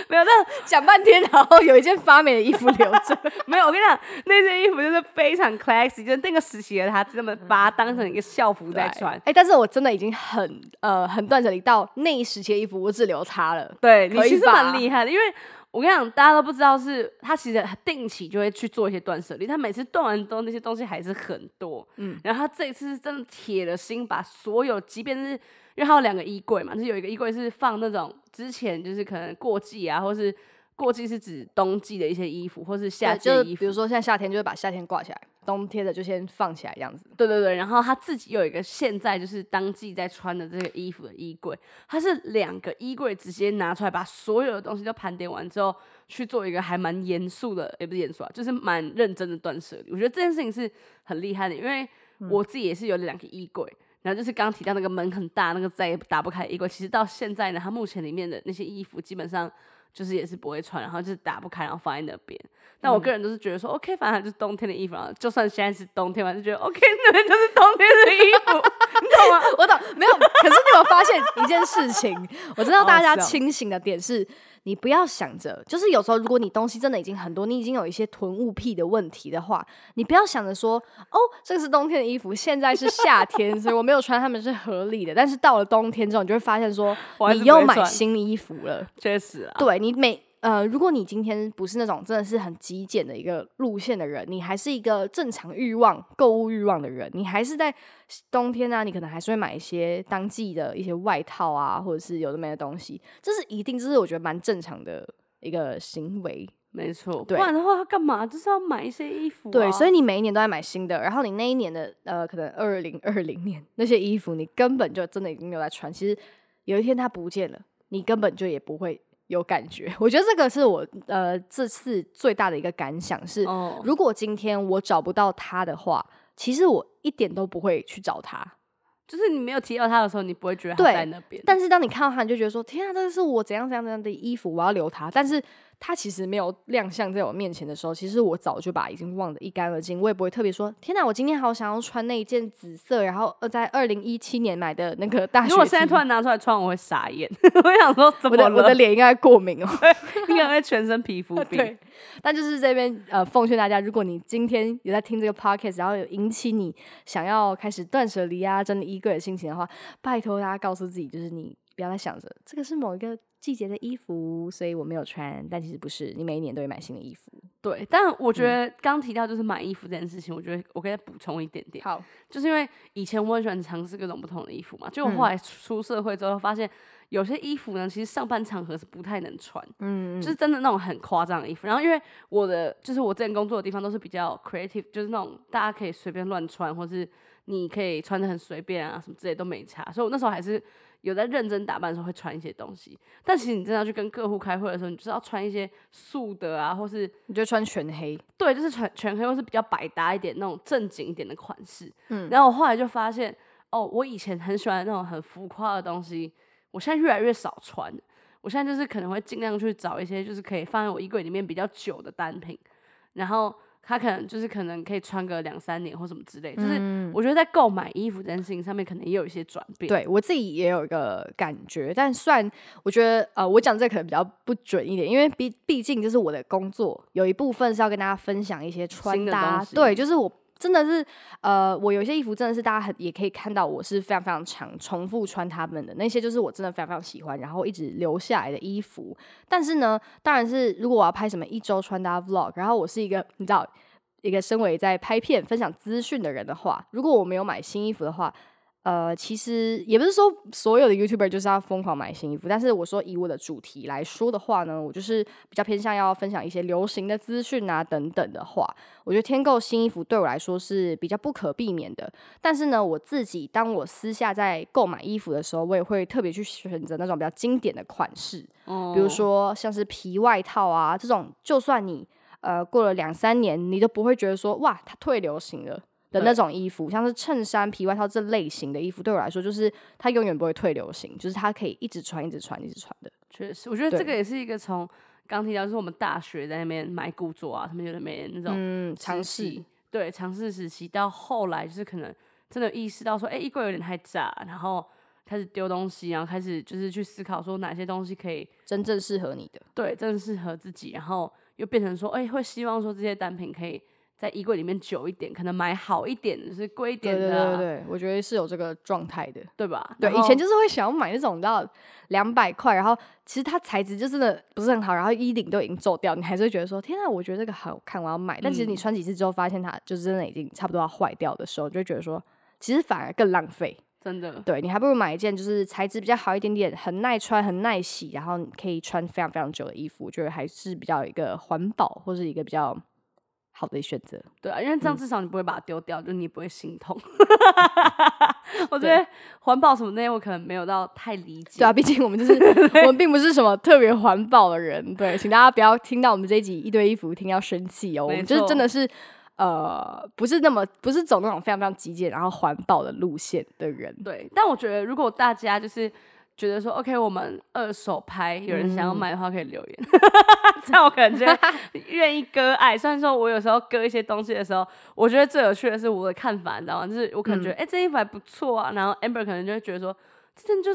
没有，但讲半天，然后有一件发霉的衣服留着。没有，我跟你讲，那件衣服就是非常 classy，就是那个时期的他，这么把它当成一个校服在穿哎、。但是我真的已经很呃很断舍离到那一时期的衣服，我只留它了。对你其实蛮厉害的，因为我跟你讲，大家都不知道是他其实定期就会去做一些断舍离，他每次断完都那些东西还是很多，嗯，然后他这一次是真的铁了心把所有，即便是因为他有两个衣柜嘛，就是有一个衣柜是放那种之前就是可能过季啊，或是。过季是指冬季的一些衣服，或是夏季衣服。比如说，现在夏天就会把夏天挂起来，冬天的就先放起来，这样子。对对对，然后他自己有一个现在就是当季在穿的这个衣服的衣柜，他是两个衣柜直接拿出来，把所有的东西都盘点完之后，去做一个还蛮严肃的，也不是严肃啊，就是蛮认真的断舍离。我觉得这件事情是很厉害的，因为我自己也是有两个衣柜，然后就是刚刚提到那个门很大，那个再也打不开衣柜，其实到现在呢，它目前里面的那些衣服基本上。就是也是不会穿，然后就是打不开，然后放在那边。但我个人都是觉得说，OK，反正就是冬天的衣服，然后就算现在是冬天，我就觉得 OK，那边就是冬天的衣服，你懂吗？我懂，没有。可是你有发现一件事情？我知道大家清醒的点是。你不要想着，就是有时候如果你东西真的已经很多，你已经有一些囤物癖的问题的话，你不要想着说，哦，这个是冬天的衣服，现在是夏天，所以我没有穿，它们是合理的。但是到了冬天之后，你就会发现说，你又买新衣服了，确实啊，对你每。呃，如果你今天不是那种真的是很极简的一个路线的人，你还是一个正常欲望、购物欲望的人，你还是在冬天啊，你可能还是会买一些当季的一些外套啊，或者是有的没的东西，这是一定，这是我觉得蛮正常的一个行为。没错，不然的话，他干嘛就是要买一些衣服？对，所以你每一年都在买新的，然后你那一年的呃，可能二零二零年那些衣服，你根本就真的已经没有在穿。其实有一天它不见了，你根本就也不会。有感觉，我觉得这个是我呃这次最大的一个感想是，如果今天我找不到他的话，其实我一点都不会去找他。就是你没有提到他的时候，你不会觉得他在那边。但是当你看到他，你就觉得说：天啊，这个是我怎样怎样怎样的衣服，我要留他。但是。他其实没有亮相在我面前的时候，其实我早就把已经忘得一干二净。我也不会特别说：“天哪，我今天好想要穿那一件紫色，然后呃，在二零一七年买的那个大学。”如果现在突然拿出来穿，我会傻眼。我想说，怎么的？我的脸应该过敏哦，应该会全身皮肤 病。对，但就是这边呃，奉劝大家，如果你今天有在听这个 podcast，然后有引起你想要开始断舍离啊、整理衣柜的心情的话，拜托大家告诉自己，就是你不要再想着这个是某一个。季节的衣服，所以我没有穿。但其实不是，你每一年都会买新的衣服。对，但我觉得刚提到就是买衣服这件事情，我觉得我可以再补充一点点。好，就是因为以前我很喜欢尝试各种不同的衣服嘛，就我后来出社会之后发现，有些衣服呢，其实上班场合是不太能穿。嗯，就是真的那种很夸张的衣服。然后因为我的就是我之前工作的地方都是比较 creative，就是那种大家可以随便乱穿，或是你可以穿的很随便啊，什么之类都没差。所以我那时候还是。有在认真打扮的时候会穿一些东西，但其实你真的要去跟客户开会的时候，你就是要穿一些素的啊，或是你就穿全黑，对，就是全全黑，或是比较百搭一点那种正经一点的款式。嗯，然后我后来就发现，哦，我以前很喜欢那种很浮夸的东西，我现在越来越少穿。我现在就是可能会尽量去找一些就是可以放在我衣柜里面比较久的单品，然后。他可能就是可能可以穿个两三年或什么之类，就是我觉得在购买衣服这件事情上面，可能也有一些转变。对我自己也有一个感觉，但算我觉得呃，我讲这可能比较不准一点，因为毕毕竟就是我的工作有一部分是要跟大家分享一些穿搭，对，就是我。真的是，呃，我有些衣服真的是大家很也可以看到，我是非常非常常重复穿他们的那些，就是我真的非常非常喜欢，然后一直留下来的衣服。但是呢，当然是如果我要拍什么一周穿搭 vlog，然后我是一个你知道一个身为在拍片分享资讯的人的话，如果我没有买新衣服的话。呃，其实也不是说所有的 YouTuber 就是要疯狂买新衣服，但是我说以我的主题来说的话呢，我就是比较偏向要分享一些流行的资讯啊等等的话，我觉得添购新衣服对我来说是比较不可避免的。但是呢，我自己当我私下在购买衣服的时候，我也会特别去选择那种比较经典的款式，比如说像是皮外套啊这种，就算你呃过了两三年，你都不会觉得说哇它退流行了。的那种衣服，像是衬衫、皮外套这类型的衣服，对我来说就是它永远不会退流行，就是它可以一直穿、一直穿、一直穿的。确实，我觉得这个也是一个从刚提到，就是我们大学在那边买古着啊，他们有的没那种尝试，对尝试时期，到后来就是可能真的意识到说，哎，衣柜有点太炸，然后开始丢东西，然后开始就是去思考说哪些东西可以真正适合你的，对，真正适合自己，然后又变成说，哎，会希望说这些单品可以。在衣柜里面久一点，可能买好一点，就是贵一点的啊、对对，我觉得是有这个状态的。对吧？对，以前就是会想要买那种你知道两百块，然后其实它材质就真的不是很好，然后衣领都已经皱掉，你还是会觉得说天啊，我觉得这个好看，我要买。但其实你嗯穿几次之后，发现它就真的已经差不多要坏掉的时候，就会觉得说，其实反而更浪费。真的对你还不如买一件就是材质比较好一点点，很耐穿、很耐洗，然后你可以穿非常非常久的衣服，我觉得还是比较一个环保或是一个比较好的选择。对啊，因为这样嗯至少你不会把它丢掉，就你也不会心痛。我觉得环保什么那些我可能没有到太理解。对啊，毕竟我们就是 我们并不是什么特别环保的人，对，请大家不要听到我们这一集一堆衣服听要生气哦，我没们就是真的是呃，不是那么不是走那种非常非常极简然后环保的路线的人。对，但我觉得如果大家就是觉得说，OK，我们二手拍，有人想要嗯买的话可以留言，这样我可能就 愿意割爱。虽然说我有时候割一些东西的时候，我觉得最有趣的是我的看法，你知道吗？就是我可能觉得，嗯哎、这衣服还不错啊，然后 Amber 可能就会觉得说，这件就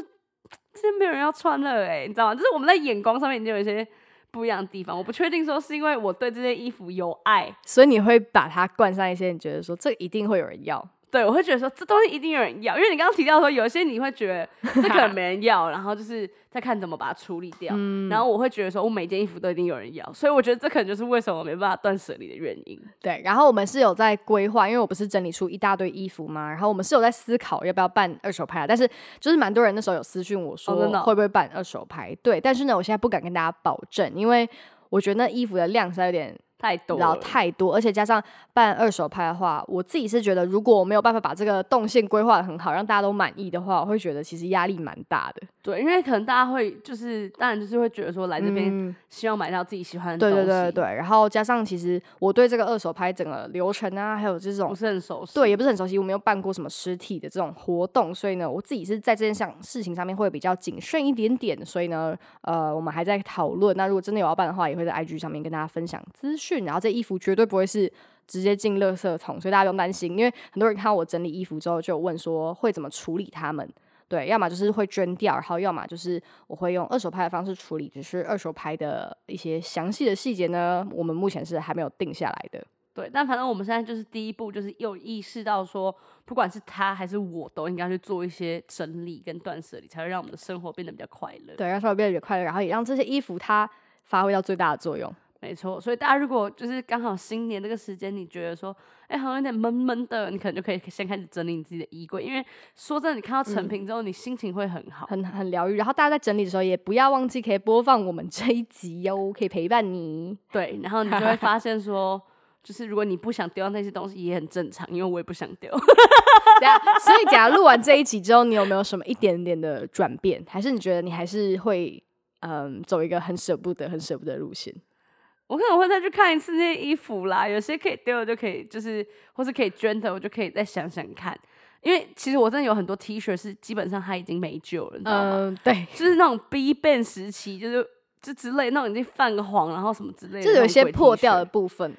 这件没有人要穿了、哎，你知道吗？就是我们在眼光上面已经有一些。不一样的地方，我不确定说是因为我对这件衣服有爱，所以你会把它冠上一些你觉得说这一定会有人要，对，我会觉得说这东西一定有人要，因为你刚刚提到说有些你会觉得 这可能没人要，然后就是再看怎么把它处理掉。嗯然后我会觉得说我每件衣服都一定有人要，所以我觉得这可能就是为什么我没办法断舍离的原因。对，然后我们是有在规划，因为我不是整理出一大堆衣服嘛，然后我们是有在思考要不要办二手拍啊，但是就是蛮多人那时候有私讯我说会不会办二手拍，对，但是呢，我现在不敢跟大家保证，因为我觉得那衣服的量是在有点太多了，太多，而且加上办二手拍的话，我自己是觉得，如果我没有办法把这个动线规划的很好，让大家都满意的话，我会觉得其实压力蛮大的。对，因为可能大家会就是当然就是会觉得说来这边嗯希望买到自己喜欢的对东西，对对对，然后加上其实我对这个二手拍整个流程啊，还有这种不是很熟悉。对，也不是很熟悉，我没有办过什么实体的这种活动，所以呢，我自己是在这件项事情上面会比较谨慎一点点，所以呢，呃，我们还在讨论。那如果真的有要办的话，也会在 IG 上面跟大家分享资讯。然后这衣服绝对不会是直接进垃圾桶，所以大家不用担心，因为很多人看到我整理衣服之后，就有问说会怎么处理它们。对，要么就是会捐掉，然后要么就是我会用二手拍的方式处理，只是二手拍的一些详细的细节呢，我们目前是还没有定下来的。对，但反正我们现在就是第一步，就是又意识到说，不管是他还是我，都应该去做一些整理跟断舍离，才会让我们的生活变得比较快乐。对，让生活变得比较快乐，然后也让这些衣服它发挥到最大的作用。没错，所以大家如果就是刚好新年这个时间，你觉得说，哎、好像有点闷闷的，你可能就可以先开始整理你自己的衣柜，因为说真的，你看到成品之后，你心情会很好。很很疗愈。然后大家在整理的时候，也不要忘记可以播放我们这一集哟，可以陪伴你。对，然后你就会发现说，就是如果你不想丢那些东西，也很正常，因为我也不想丢。对啊，所以假如录完这一集之后，你有没有什么一点点的转变？还是你觉得你还是会嗯走一个很舍不得、很舍不得的路线？我可能会再去看一次那些衣服啦，有些可以丢的就可以，就是或是可以捐的，我就可以再想想看。因为其实我真的有很多 T 恤是基本上它已经没救了，你知道吗？嗯，对，就是那种 B ban 时期，就是就之类那种已经泛黄，然后什么之类的，就有些破掉的的。部分。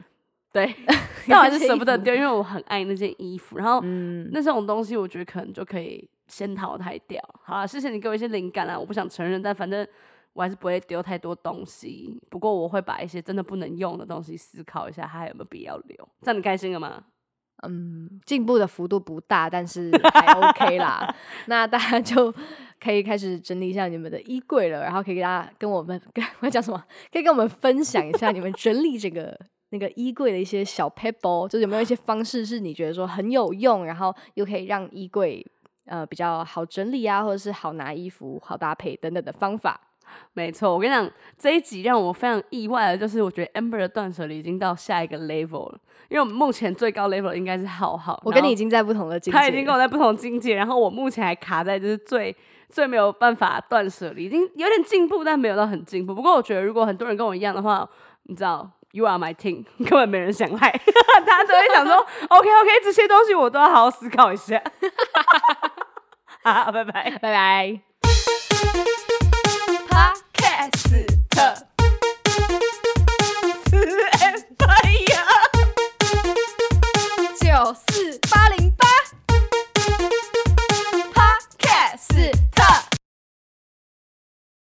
对，但我还是舍不得丢，因为我很爱那件衣服。然后嗯，那这种东西，我觉得可能就可以先淘汰掉。好了，谢谢你给我一些灵感啊！我不想承认，但反正我还是不会丢太多东西。不过我会把一些真的不能用的东西思考一下，它还有没有必要留。这样你开心了吗？嗯，进步的幅度不大，但是还 OK 啦。那大家就可以开始整理一下你们的衣柜了，然后可以给大家跟我们跟我要讲什么，可以跟我们分享一下你们整理这个那个衣柜的一些小 pebble，就是有没有一些方式是你觉得说很有用，然后又可以让衣柜呃比较好整理啊，或者是好拿衣服、好搭配等等的方法。没错，我跟你讲，这一集让我非常意外的，就是我觉得 Amber 的断舍离已经到下一个 level 了，因为我们目前最高 level 应该是浩浩，我跟你已经在不同的境界，他已经跟我在不同境界，然后我目前还卡在就是最最没有办法断舍离，已经有点进步，但没有到很进步。不过我觉得如果很多人跟我一样的话，你知道，You are my team，根本没人想来，大家都会想说 OK OK，这些东西我都要好好思考一下。好，拜拜。拜拜。八开始的四 f 呀九四